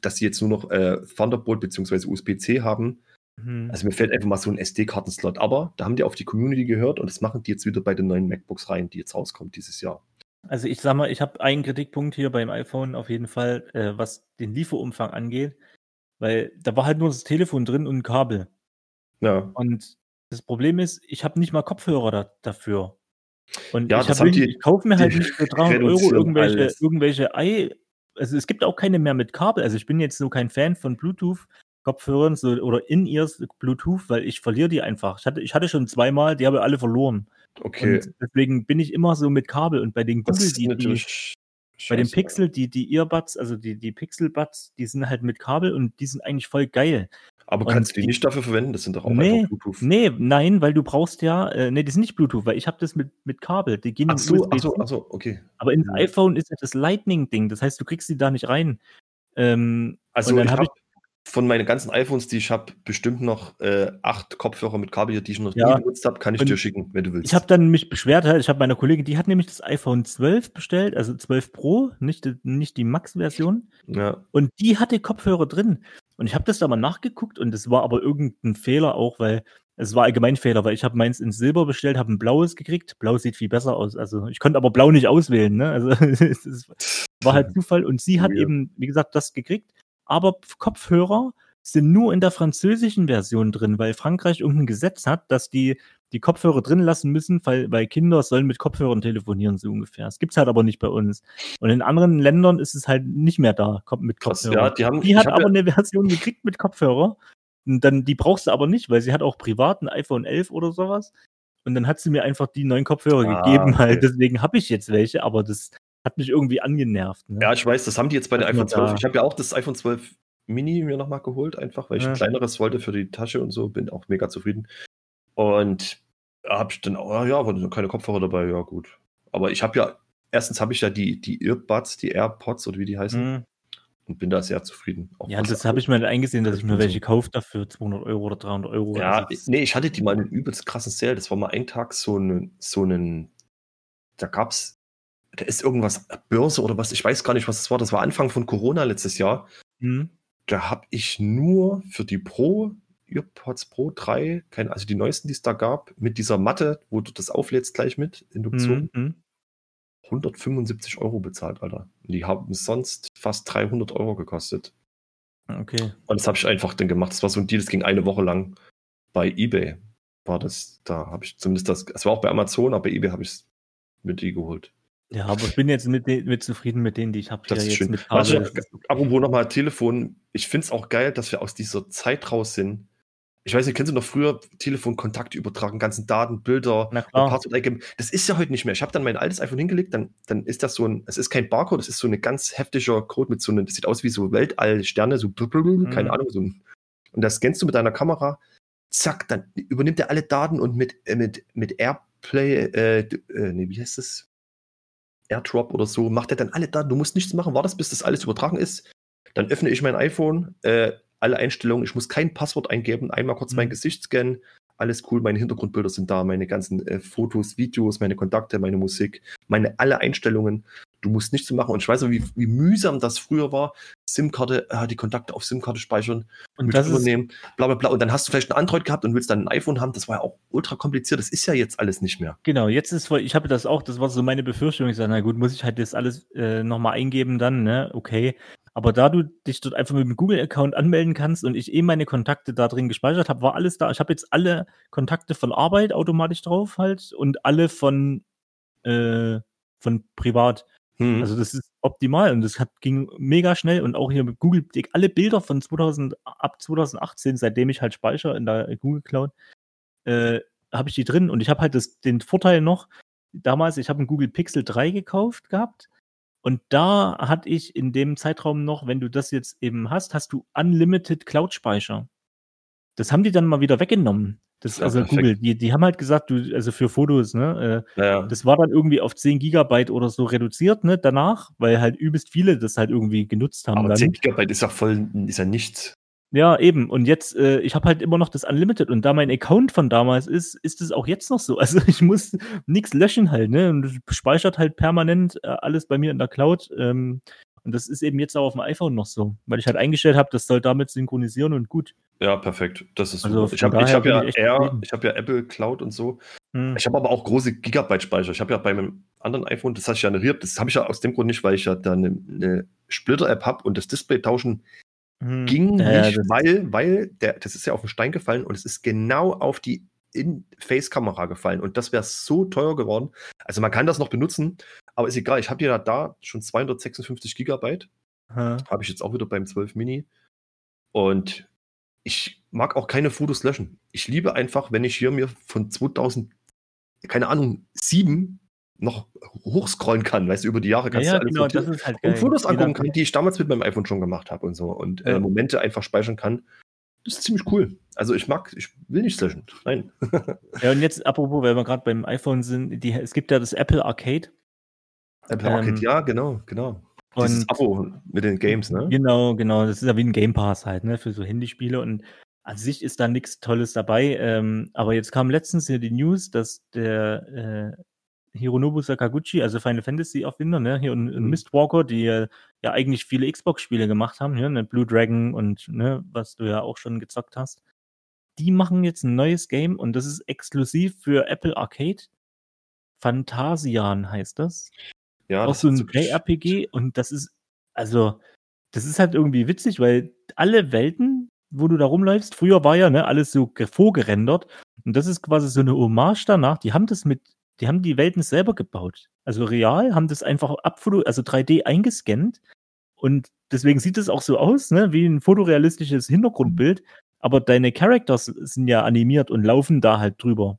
dass sie jetzt nur noch äh, Thunderbolt bzw. USB-C haben. Mhm. Also mir fällt einfach mal so ein SD-Kartenslot. Aber da haben die auf die Community gehört und das machen die jetzt wieder bei den neuen MacBooks rein, die jetzt rauskommen dieses Jahr. Also ich sag mal, ich habe einen Kritikpunkt hier beim iPhone auf jeden Fall, äh, was den Lieferumfang angeht, weil da war halt nur das Telefon drin und ein Kabel. Ja. Und das Problem ist, ich habe nicht mal Kopfhörer da, dafür. Und Ja, ich, hab die- ich kaufe mir halt nicht für 300 Euro irgendwelche, alles. irgendwelche. Also es gibt auch keine mehr mit Kabel. Also ich bin jetzt so kein Fan von Bluetooth-Kopfhörern so, oder In-Ears Bluetooth, weil ich verliere die einfach. Ich hatte, ich hatte schon zweimal, die habe ich alle verloren. Okay. Und deswegen bin ich immer so mit Kabel. Und bei den Google, die, die, bei den. Pixel, die, die Earbuds, also die, die Pixel-Buds, die sind halt mit Kabel und die sind eigentlich voll geil. Aber und kannst du die die- nicht dafür verwenden? Das sind doch auch Nee, einfach Bluetooth. Nee, nein, weil du brauchst ja, äh, nee, die sind nicht Bluetooth, weil ich habe das mit, mit Kabel. Die gehen Ach so, ach so, ach so, okay. Aber ins Mhm. iPhone ist ja das Lightning-Ding. Das heißt, du kriegst die da nicht rein. Ähm, Also dann ich habe habe von meinen ganzen iPhones, die ich habe, bestimmt noch äh, acht Kopfhörer mit Kabel hier, die ich noch Ja. nie benutzt habe, kann ich Und dir schicken, wenn du willst. ich habe dann mich beschwert, halt, ich habe meiner Kollegin, die hat nämlich das iPhone 12 bestellt, also 12 Pro, nicht, die- nicht die Max-Version. ja. Und die hatte Kopfhörer drin. Und ich habe das da mal nachgeguckt und es war aber irgendein Fehler auch, weil es war allgemein Fehler, weil ich habe meins in Silber bestellt, habe ein blaues gekriegt. Blau sieht viel besser aus. Also ich konnte aber blau nicht auswählen. Ne? Also es war halt Zufall. Und sie hat Weird. eben, wie gesagt, das gekriegt. Aber Kopfhörer sind nur in der französischen Version drin, weil Frankreich irgendein Gesetz hat, dass die die Kopfhörer drin lassen müssen, weil, weil Kinder sollen mit Kopfhörern telefonieren, so ungefähr. Das gibt's halt aber nicht bei uns. Und in anderen Ländern ist es halt nicht mehr da, mit Kopfhörern. ja, die haben. Die hat hab aber ja, eine Version gekriegt mit Kopfhörer. Und dann, die brauchst du aber nicht, weil sie hat auch privat ein iPhone 11 oder sowas. Und dann hat sie mir einfach die neuen Kopfhörer Ah, gegeben, halt. okay. Deswegen habe ich jetzt welche, aber das hat mich irgendwie angenervt. Ne? ja, ich weiß, das haben die jetzt bei der iPhone 12. da- Ich habe ja auch das iPhone 12 Mini mir nochmal geholt, einfach, weil ich Ja. ein kleineres wollte für die Tasche und so, bin auch mega zufrieden. Und habe ich dann, auch, ah ja, waren keine Kopfhörer dabei, ja, gut. Aber ich habe ja, erstens habe ich ja die, die Earbuds, die AirPods oder wie die heißen. Mhm. und bin da sehr zufrieden. Ja, das habe ich mal eingesehen, dass ich mir welche kaufe dafür 200 Euro oder 300 Euro. Ja, das- nee, ich hatte die mal einen übelst krassen Sale. Das war mal ein Tag so einen, so einen, da gab's, da ist irgendwas, Börse oder was, ich weiß gar nicht, was das war. Das war Anfang von Corona letztes Jahr. Hm, Da habe ich nur für die Pro, EarPods Pro 3, keine, also die neuesten, die es da gab, mit dieser Matte, wo du das auflädst gleich mit, Induktion, hm, hm. 175 Euro bezahlt, Alter. Und die haben sonst fast 300 Euro gekostet. Okay. Und das habe ich einfach dann gemacht. Das war so ein Deal, das ging eine Woche lang bei eBay. War das, da habe ich zumindest das, es war auch bei Amazon, aber bei eBay habe ich es mit die geholt. Ja, aber ich bin jetzt mit, den- mit zufrieden mit denen, die ich habe. Das ist jetzt schön. mit Also, ist okay. apropos nochmal Telefon, ich finde es auch geil, dass wir aus dieser Zeit raus sind. Ich weiß nicht, kennst du noch früher Telefonkontakte übertragen, ganzen Daten, Bilder. Passwort eingeben? Das ist ja heute nicht mehr. Ich habe dann mein altes iPhone hingelegt, dann, dann ist das so ein, es ist kein Barcode, es ist so ein ganz heftiger Code mit so einem, das sieht aus wie so Weltall-Sterne, so keine Mhm. Ahnung, so ein, und das scannst du mit deiner Kamera, zack, dann übernimmt er alle Daten und mit, äh, mit, mit Airplay, äh, äh, nee, wie heißt das? Airdrop oder so, macht er dann alle Daten. Du musst nichts machen, wartest, bis das alles übertragen ist. Dann öffne ich mein iPhone, äh, alle Einstellungen, ich muss kein Passwort eingeben, einmal kurz mein Mhm. Gesicht scannen, alles cool, meine Hintergrundbilder sind da, meine ganzen äh, Fotos, Videos, meine Kontakte, meine Musik, meine alle Einstellungen. Du musst nichts machen. Und ich weiß noch, wie, wie mühsam das früher war. SIM-Karte, äh, die Kontakte auf SIM-Karte speichern, Und mit das übernehmen, bla bla bla. Und dann hast du vielleicht ein Android gehabt und willst dann ein iPhone haben. Das war ja auch ultra kompliziert. Das ist ja jetzt alles nicht mehr. genau, jetzt ist voll, ich habe das auch, das war so meine Befürchtung. Ich sage, na gut, muss ich halt das alles äh, nochmal eingeben dann, ne? Okay. Aber da du dich dort einfach mit dem Google-Account anmelden kannst und ich eh meine Kontakte da drin gespeichert habe, war alles da. Ich habe jetzt alle Kontakte von Arbeit automatisch drauf halt und alle von, äh, von privat. Hm. Also das ist optimal und das hat, ging mega schnell und auch hier mit Google, alle Bilder von 2000, ab 2018, seitdem ich halt speichere in der Google Cloud, äh, habe ich die drin und ich habe halt das, den Vorteil noch, damals, ich habe einen Google Pixel 3 gekauft gehabt und da hatte ich in dem Zeitraum noch, wenn du das jetzt eben hast, hast du Unlimited Cloud-Speicher. Das haben die dann mal wieder weggenommen. Das, Ja, also perfekt. Google, die, die haben halt gesagt, du, also für Fotos, ne, äh, ja. das war dann irgendwie auf 10 Gigabyte oder so reduziert, ne, danach, weil halt übelst viele das halt irgendwie genutzt haben Aber dann. 10 Gigabyte ist ja voll, ist ja nichts. Ja, eben. Und jetzt, äh, ich habe halt immer noch das Unlimited und da mein Account von damals ist, ist es auch jetzt noch so. Also ich muss nichts löschen halt, ne? Und speichert halt permanent äh, alles bei mir in der Cloud. Ähm, und das ist eben jetzt auch auf dem iPhone noch so, weil ich halt eingestellt habe, das soll damit synchronisieren und gut. Ja, perfekt. Das ist Also. Ich habe hab ja ich Air, ich habe ja Apple Cloud und so. Hm. Ich habe aber auch große Gigabyte-Speicher. Ich habe ja bei meinem anderen iPhone, das habe ich ja generiert, das habe ich ja aus dem Grund nicht, weil ich ja da eine, eine Splitter-App habe und das Display tauschen Hm. ging Ja, nicht, weil, weil der, das ist ja auf den Stein gefallen und es ist genau auf die In-Face-Kamera gefallen und das wäre so teuer geworden. Also man kann das noch benutzen, aber ist egal. Ich habe ja da schon 256 Gigabyte Ha. habe ich jetzt auch wieder beim 12 Mini. Und ich mag auch keine Fotos löschen. Ich liebe einfach, wenn ich hier mir von 2000, keine Ahnung, 7 noch hochscrollen kann, weißt du, über die Jahre Ja, kannst ja, du alles genau, das ist halt und Fotos angucken kann, die ich damals mit meinem iPhone schon gemacht habe und so und äh, Ja. Momente einfach speichern kann. Das ist ziemlich cool. Also ich mag, ich will nicht löschen. Nein. Ja, und jetzt apropos, weil wir gerade beim iPhone sind, die, es gibt ja das Apple Arcade. Apple Ähm, Arcade, ja, genau, genau. Dieses Und Abo mit den Games, ne? Genau, genau. Das ist ja wie ein Game Pass halt, ne, für so Handyspiele. Und an sich ist da nichts Tolles dabei. Ähm, aber jetzt kam letztens hier die News, dass der äh, Hironobu Sakaguchi, also Final Fantasy Erfinder, ne, hier und, und Mhm. Mistwalker, die ja eigentlich viele Xbox-Spiele gemacht haben, hier, ne, Blue Dragon und ne, was du ja auch schon gezockt hast. Die machen jetzt ein neues Game und das ist exklusiv für Apple Arcade. Phantasian heißt das Ja, auch so ein JRPG und das ist, also, das ist halt irgendwie witzig, weil alle Welten, wo du da rumläufst, früher war ja, ne, alles so ge- vorgerendert und das ist quasi so eine Hommage danach, die haben das mit, die haben die Welten selber gebaut. Also real, haben das einfach abfoto, also 3D eingescannt und deswegen sieht es auch so aus, ne, wie ein fotorealistisches Hintergrundbild, aber deine Characters sind ja animiert und laufen da halt drüber.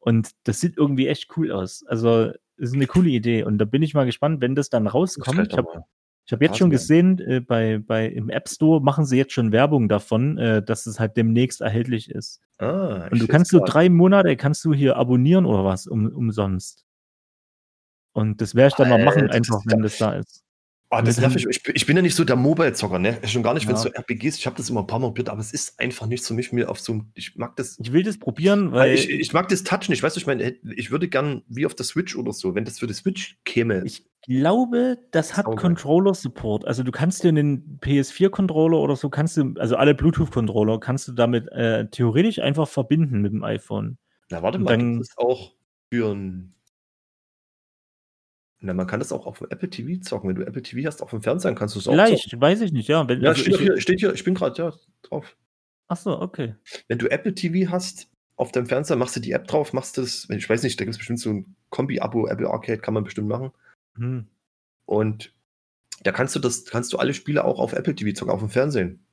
Und das sieht irgendwie echt cool aus. Also, ist eine coole Idee. Und da bin ich mal gespannt, wenn das dann rauskommt. Ich habe ich hab jetzt schon gesehen, äh, bei, bei, im App Store machen sie jetzt schon Werbung davon, äh, dass es halt demnächst erhältlich ist. Ah, Und du kannst so drei Monate, kannst du hier abonnieren oder was, um, umsonst. Und das werde ich dann mal machen, Alter, einfach, wenn das da ist. Oh, das nervt mich. Ich, bin- ich bin ja nicht so der Mobile-Zocker, ne? Schon gar nicht, wenn es Ja. so RPGs Ich habe das immer ein paar Mal probiert, aber es ist einfach nicht für mich mir auf so. Ich mag das. Ich will das probieren, Weil weil ich, ich mag das Touch nicht. Weißt du, ich meine, ich würde gern wie auf der Switch oder so, wenn das für die Switch käme. Ich glaube, das hat. Controller-Support. Also du kannst dir einen PS4-Controller oder so, kannst du, also alle Bluetooth-Controller kannst du damit äh, theoretisch einfach verbinden mit dem iPhone. Na, warte Und mal, dann- gibt es auch für ein. Na, man kann das auch auf dem Apple TV zocken. Wenn du Apple TV hast, auf dem Fernseher kannst du es auch Vielleicht, weiß ich nicht, ja. Wenn, zocken. Ja, also steht, ich, hier, steht hier, ich bin gerade ja, drauf. ach so, okay. Wenn du Apple TV hast, auf deinem Fernseher machst du die App drauf, machst das, ich weiß nicht, da gibt es bestimmt so ein Kombi-Abo, Apple Arcade kann man bestimmt machen. Hm. Und da kannst du das, kannst du alle Spiele auch auf Apple TV zocken, auf dem Fernsehen.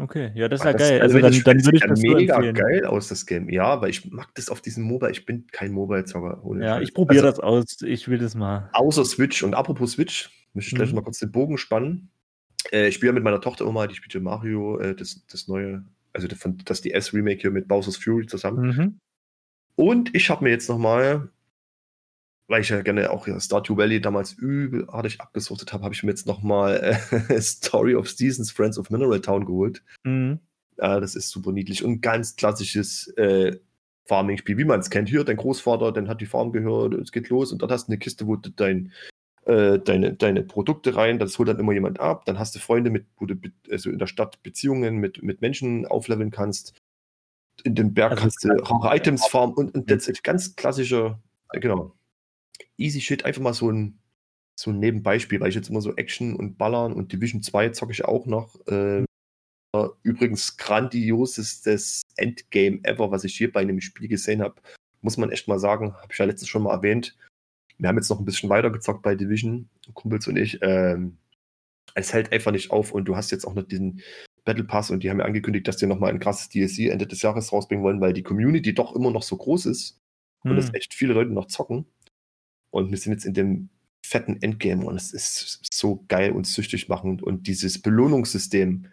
Okay, ja, das ist ja geil. also Also dann, würde ich das mega empfehlen. geil aus, das Game. Ja, weil ich mag das auf diesem Mobile. Ich bin kein Mobile-Zocker. Ja, ich probiere Also, das aus. Ich will das mal. Außer Switch. Und apropos Switch, möchte ich gleich Mhm. mal kurz den Bogen spannen. Äh, ich spiele ja mit meiner Tochter immer, die spielt Mario, äh, das, das neue, also das, das DS-Remake hier mit Bowser's Fury zusammen. Mhm. Und ich habe mir jetzt nochmal, weil ich ja gerne auch ja Stardew Valley damals übelartig abgesuchtet habe, habe ich mir jetzt nochmal äh, Story of Seasons, Friends of Mineral Town geholt. Mhm. Ja, das ist super niedlich und ganz klassisches äh, Farming-Spiel, wie man es kennt. Hier, dein Großvater, dann hat die Farm gehört, es geht los und dort hast du eine Kiste, wo du dein, äh, deine, deine Produkte rein, das holt dann immer jemand ab. Dann hast du Freunde, mit, wo du also in der Stadt Beziehungen mit, mit Menschen aufleveln kannst. In den Berg Also kannst du Items farmen und, und das ist ganz klassischer, äh, genau. Easy Shit, einfach mal so ein, so ein Nebenbeispiel, weil ich jetzt immer so Action und Ballern und Division 2 zocke ich auch noch. Äh, übrigens grandiosestes Endgame ever, was ich hier bei einem Spiel gesehen habe. Muss man echt mal sagen, habe ich ja letztens schon mal erwähnt. Wir haben jetzt noch ein bisschen weiter gezockt bei Division, Kumpels und ich. Ähm, es hält einfach nicht auf und du hast jetzt auch noch diesen Battle Pass und die haben ja angekündigt, dass die nochmal ein krasses DLC Ende des Jahres rausbringen wollen, weil die Community doch immer noch so groß ist und es Hm. echt viele Leute noch zocken. Und wir sind jetzt in dem fetten Endgame und es ist so geil und süchtig machend und dieses Belohnungssystem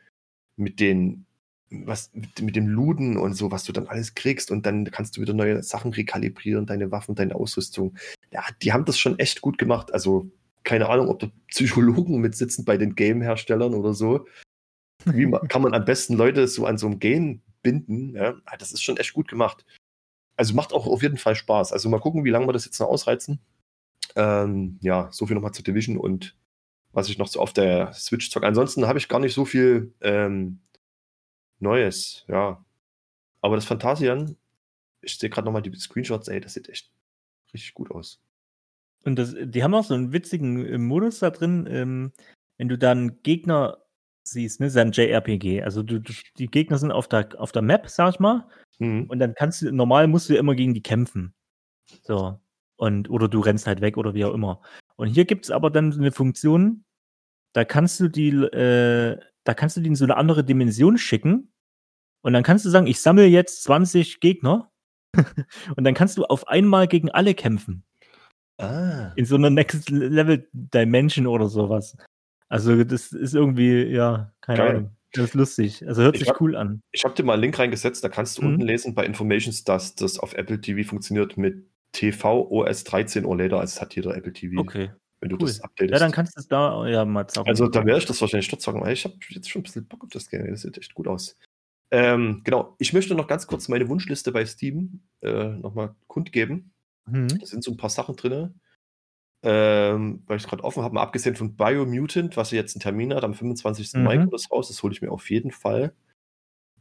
mit den was mit, mit dem Luden und so, was du dann alles kriegst und dann kannst du wieder neue Sachen rekalibrieren, deine Waffen, deine Ausrüstung. Ja, die haben das schon echt gut gemacht. Also keine Ahnung, ob da Psychologen mitsitzen bei den Game-Herstellern oder so. Wie ma- kann man am besten Leute so an so einem Game binden? Ja, Ah, das ist schon echt gut gemacht. Also macht auch auf jeden Fall Spaß. Also mal gucken, wie lange wir das jetzt noch ausreizen. Ähm, ja, so viel nochmal zur Division und was ich noch so auf der Switch zocke. Ansonsten habe ich gar nicht so viel ähm, Neues, ja. Aber das Phantasian, ich sehe gerade nochmal die Screenshots, ey, das sieht echt richtig gut aus. Und das, die haben auch so einen witzigen äh, Modus da drin, ähm, wenn du dann Gegner siehst, ne, ist ja ein JRPG. Also du, du, die Gegner sind auf der, auf der Map, sag ich mal, Mhm. und dann kannst du, normal musst du ja immer gegen die kämpfen. So. Und, oder du rennst halt weg oder wie auch immer. Und hier gibt es aber dann so eine Funktion, da kannst du die, äh, da kannst du die in so eine andere Dimension schicken. Und dann kannst du sagen, ich sammle jetzt 20 Gegner. und dann kannst du auf einmal gegen alle kämpfen Ah. in so einer Next Level Dimension oder sowas. Also das ist irgendwie, ja, keine Geil. Ahnung. Das ist lustig. Also hört Ich sich hab- cool an. Ich habe dir mal einen Link reingesetzt, da kannst du Mhm. unten lesen bei Informations, dass das auf Apple TV funktioniert mit TV OS 13 or later, also es hat jeder Apple TV, Okay. wenn du cool. das updatest. Ja, dann kannst du es da ja mal zocken. Also da werde ich das wahrscheinlich dort sagen, weil ich habe jetzt schon ein bisschen Bock auf das Game. Das sieht echt gut aus. Ähm, genau, ich möchte noch ganz kurz meine Wunschliste bei Steam äh, nochmal kundgeben. Mhm. Da sind so ein paar Sachen drin. Ähm, weil ich es gerade offen habe, mal abgesehen von Biomutant, was jetzt einen Termin hat, am 25. Mai Mhm. kommt das raus, das hole ich mir auf jeden Fall.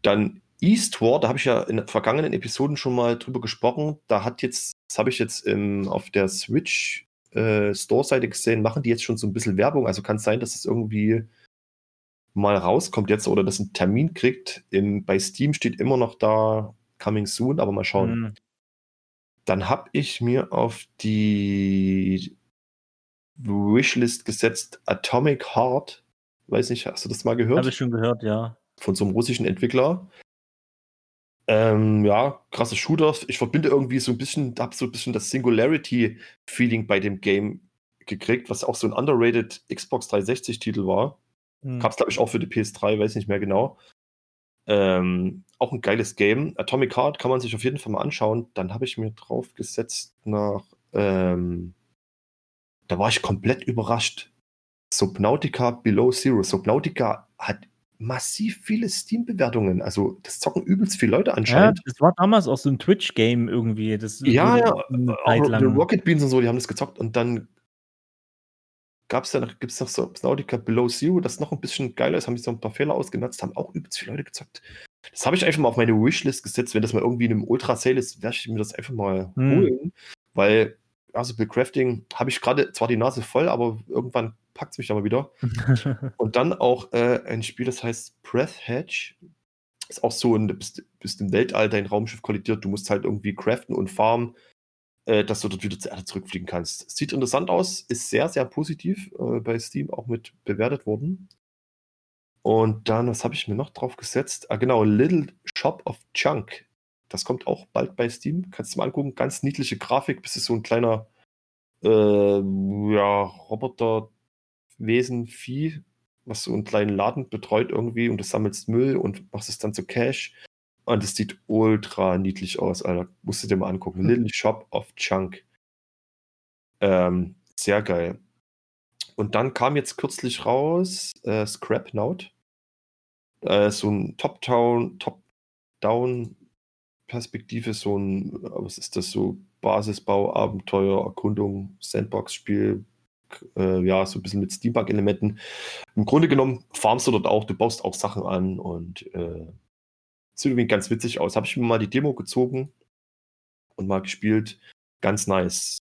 Dann Eastward, da habe ich ja in vergangenen Episoden schon mal drüber gesprochen. Da hat jetzt, das habe ich jetzt im, auf der Switch äh, Store-Seite gesehen, machen die jetzt schon so ein bisschen Werbung. Also kann es sein, dass es irgendwie mal rauskommt jetzt oder dass ein Termin kriegt. Im, bei Steam steht immer noch da Coming Soon, aber mal schauen. Mhm. Dann habe ich mir auf die Wishlist gesetzt Atomic Heart. Weiß nicht, hast du das mal gehört? Habe ich schon gehört, ja. Von so einem russischen Entwickler. Ähm, ja, krasse Shooter. Ich verbinde irgendwie so ein bisschen, hab so ein bisschen das Singularity-Feeling bei dem Game gekriegt, was auch so ein underrated Xbox 360-Titel war. Mhm. Gab's, glaube ich, auch für die PS3, weiß nicht mehr genau. Ähm, auch ein geiles Game. Atomic Heart kann man sich auf jeden Fall mal anschauen. Dann habe ich mir drauf gesetzt nach. Ähm, da war ich komplett überrascht. Subnautica Below Zero. Subnautica hat massiv viele Steam-Bewertungen. Also das zocken übelst viele Leute Ja, anscheinend. das war damals auch so ein Twitch-Game irgendwie. Das Ja, ja, eine auch die. Rocket Beans und so, die haben das gezockt und dann gab es ja noch, gibt es noch so Subnautica Below Zero, das noch ein bisschen geiler ist, haben sich so ein paar Fehler ausgenutzt, haben auch übelst viele Leute gezockt. Das habe ich einfach mal auf meine Wishlist gesetzt. Wenn das mal irgendwie in einem Ultra-Sale ist, werde ich mir das einfach mal Hm. holen. Weil, also bei Crafting habe ich gerade zwar die Nase voll, aber irgendwann packt es mich aber wieder. Und dann auch äh, ein Spiel, das heißt Breath Hedge. Ist auch so, ein, du bist, bist im Weltall, dein Raumschiff kollidiert, du musst halt irgendwie craften und farmen, äh, dass du dort wieder zur Erde zurückfliegen kannst. Sieht interessant aus, ist sehr, sehr positiv äh, bei Steam auch mit bewertet worden. Und dann, was habe ich mir noch drauf gesetzt? Ah, genau, Little Shop of Junk. Das kommt auch bald bei Steam. Kannst du mal angucken. Ganz niedliche Grafik. Bist du so ein kleiner äh, ja, Roboterwesen, Vieh, was so einen kleinen Laden betreut irgendwie und du sammelst Müll und machst es dann zu Cash. Und es sieht ultra niedlich aus, Alter. Musst du dir mal angucken. Little Shop of Junk. Ähm, sehr geil. Und dann kam jetzt kürzlich raus äh, Scrapnout. Äh, so ein Top-Down, Top-Down-Perspektive, so ein, äh, was ist das, so Basisbau, Abenteuer, Erkundung, Sandbox-Spiel, äh, ja, so ein bisschen mit Steampunk-Elementen. Im Grunde genommen farmst du dort auch, du baust auch Sachen an und äh, sieht irgendwie ganz witzig aus. Habe ich mir mal die Demo gezogen und mal gespielt. Ganz nice.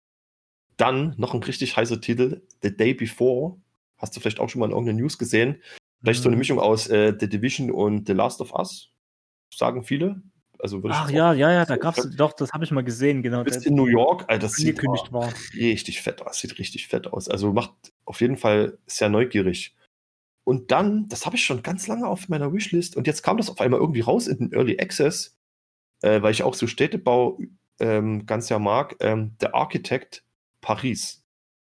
Dann noch ein richtig heißer Titel, The Day Before. Hast du vielleicht auch schon mal in irgendeiner News gesehen? Vielleicht so eine Mhm. Mischung aus äh, The Division und The Last of Us, sagen viele. Also würde Ach ja, ja, ja, da gab's, doch, das habe ich mal gesehen, genau. Bist in New York, Alter, das sieht war. richtig fett aus. Sieht richtig fett aus. Also macht auf jeden Fall sehr neugierig. Und dann, das habe ich schon ganz lange auf meiner Wishlist und jetzt kam das auf einmal irgendwie raus in den Early Access, äh, weil ich auch so Städtebau ähm, ganz ja mag. Ähm, The Architect Paris.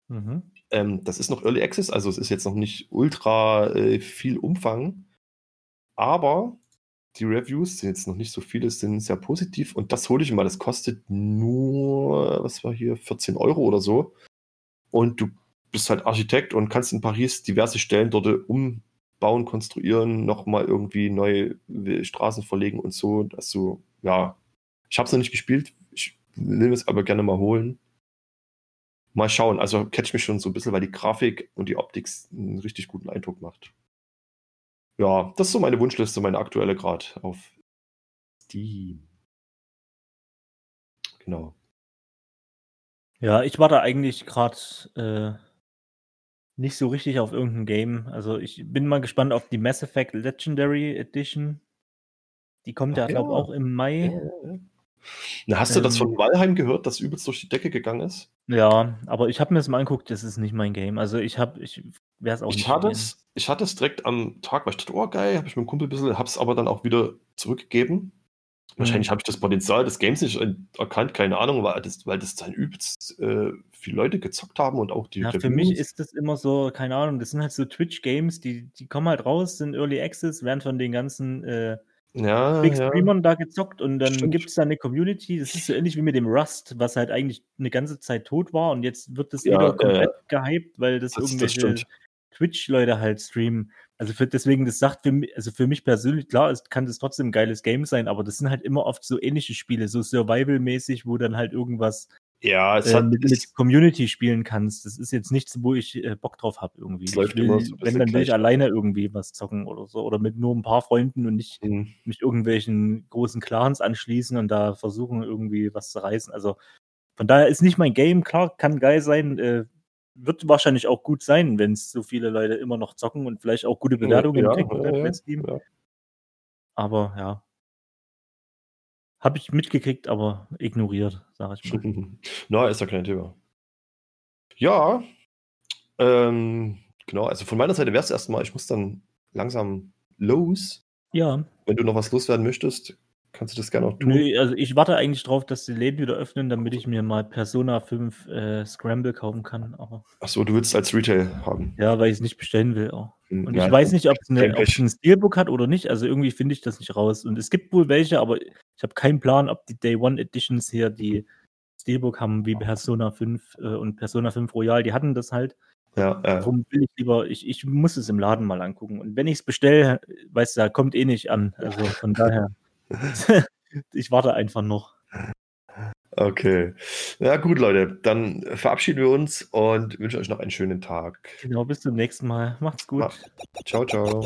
Mhm. Ähm, das ist noch Early Access, also es ist jetzt noch nicht ultra äh, viel Umfang, aber die Reviews sind jetzt noch nicht so viele, sind sehr positiv und das hole ich mal. Das kostet nur, was war hier, 14 Euro oder so. Und du bist halt Architekt und kannst in Paris diverse Stellen dort umbauen, konstruieren, nochmal irgendwie neue Straßen verlegen und so. Also, ja, ich habe es noch nicht gespielt. Ich will es aber gerne mal holen. Mal schauen. Also catch mich schon so ein bisschen, weil die Grafik und die Optik einen richtig guten Eindruck macht. Ja, das ist so meine Wunschliste, meine aktuelle gerade auf Steam. Genau. Ja, ich war da eigentlich gerade äh, nicht so richtig auf irgendein Game. Also ich bin mal gespannt auf die Mass Effect Legendary Edition. Die kommt ja, Ach glaube ja. auch im Mai. Na, hast du das Ähm. von Valheim gehört, das übelst durch die Decke gegangen ist? Ja, aber ich habe mir das mal angeguckt, das ist nicht mein Game. Also ich habe, ich werde es auch Ich nicht hatte, es, ich hatte es direkt am Tag, weil ich dachte, oh geil, habe ich mit dem Kumpel ein bisschen, habe es aber dann auch wieder zurückgegeben. Wahrscheinlich Mhm. habe ich das Potenzial des Games nicht erkannt, keine Ahnung, weil das, weil das dann übelst äh, viele Leute gezockt haben und auch die Ja, für mich ist das immer so, keine Ahnung, das sind halt so Twitch-Games, die, die kommen halt raus, sind Early Access, werden von den ganzen äh, ja, Big ja. Streamern da gezockt und dann gibt es da eine Community. Das ist so ähnlich wie mit dem Rust, was halt eigentlich eine ganze Zeit tot war und jetzt wird das Ja, wieder äh, komplett gehypt, weil das, das- irgendwelche. Twitch-Leute halt streamen. Also für, deswegen, das sagt für mich, also für mich persönlich, klar, es kann das trotzdem ein geiles Game sein, aber das sind halt immer oft so ähnliche Spiele, so Survival-mäßig, wo dann halt irgendwas Ja, es äh, hat, mit, Community spielen kannst. Das ist jetzt nichts, wo ich äh, Bock drauf habe irgendwie. Ich läuft will, immer so ein wenn, dann will ich alleine irgendwie was zocken oder so. Oder mit nur ein paar Freunden und nicht Hm. mich irgendwelchen großen Clans anschließen und da versuchen, irgendwie was zu reißen. Also von daher ist nicht mein Game, klar, kann geil sein, äh, wird wahrscheinlich auch gut sein, wenn es so viele Leute immer noch zocken und vielleicht auch gute Bewertungen ja, kriegen ja, Steam. ja. Aber ja. Habe ich mitgekriegt, aber ignoriert, sage ich mal. Na, ist ja kein Thema. Ja, ähm, genau, also von meiner Seite wäre es erstmal, ich muss dann langsam los. Ja, Wenn du noch was loswerden möchtest, kannst du das gerne auch tun. Nö, also ich warte eigentlich drauf, dass die Läden wieder öffnen, damit ich mir mal Persona 5 äh, Scramble kaufen kann. Aber Achso, du willst es als Retail haben. ja, weil ich es nicht bestellen will auch. Und Ja, ich weiß nicht, ob eine, es ein Steelbook hat oder nicht. Also irgendwie finde ich das nicht raus. Und es gibt wohl welche, aber ich habe keinen Plan, ob die Day One Editions hier die Steelbook haben, wie Persona 5 äh, und Persona 5 Royal. Die hatten das halt. Ja, äh, Darum will ich lieber, ich, ich muss es im Laden mal angucken. Und wenn ich es bestelle, weißt du, da kommt eh nicht an. Also von daher, ich warte einfach noch. okay. Ja, gut, Leute. Dann verabschieden wir uns und wünschen euch noch einen schönen Tag. Genau, bis zum nächsten Mal. Macht's gut. Ciao, ciao.